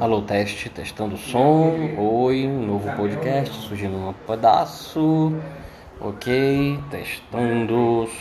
Alô, teste, testando o som. Oi, novo podcast surgindo um pedaço. Ok, testando o som.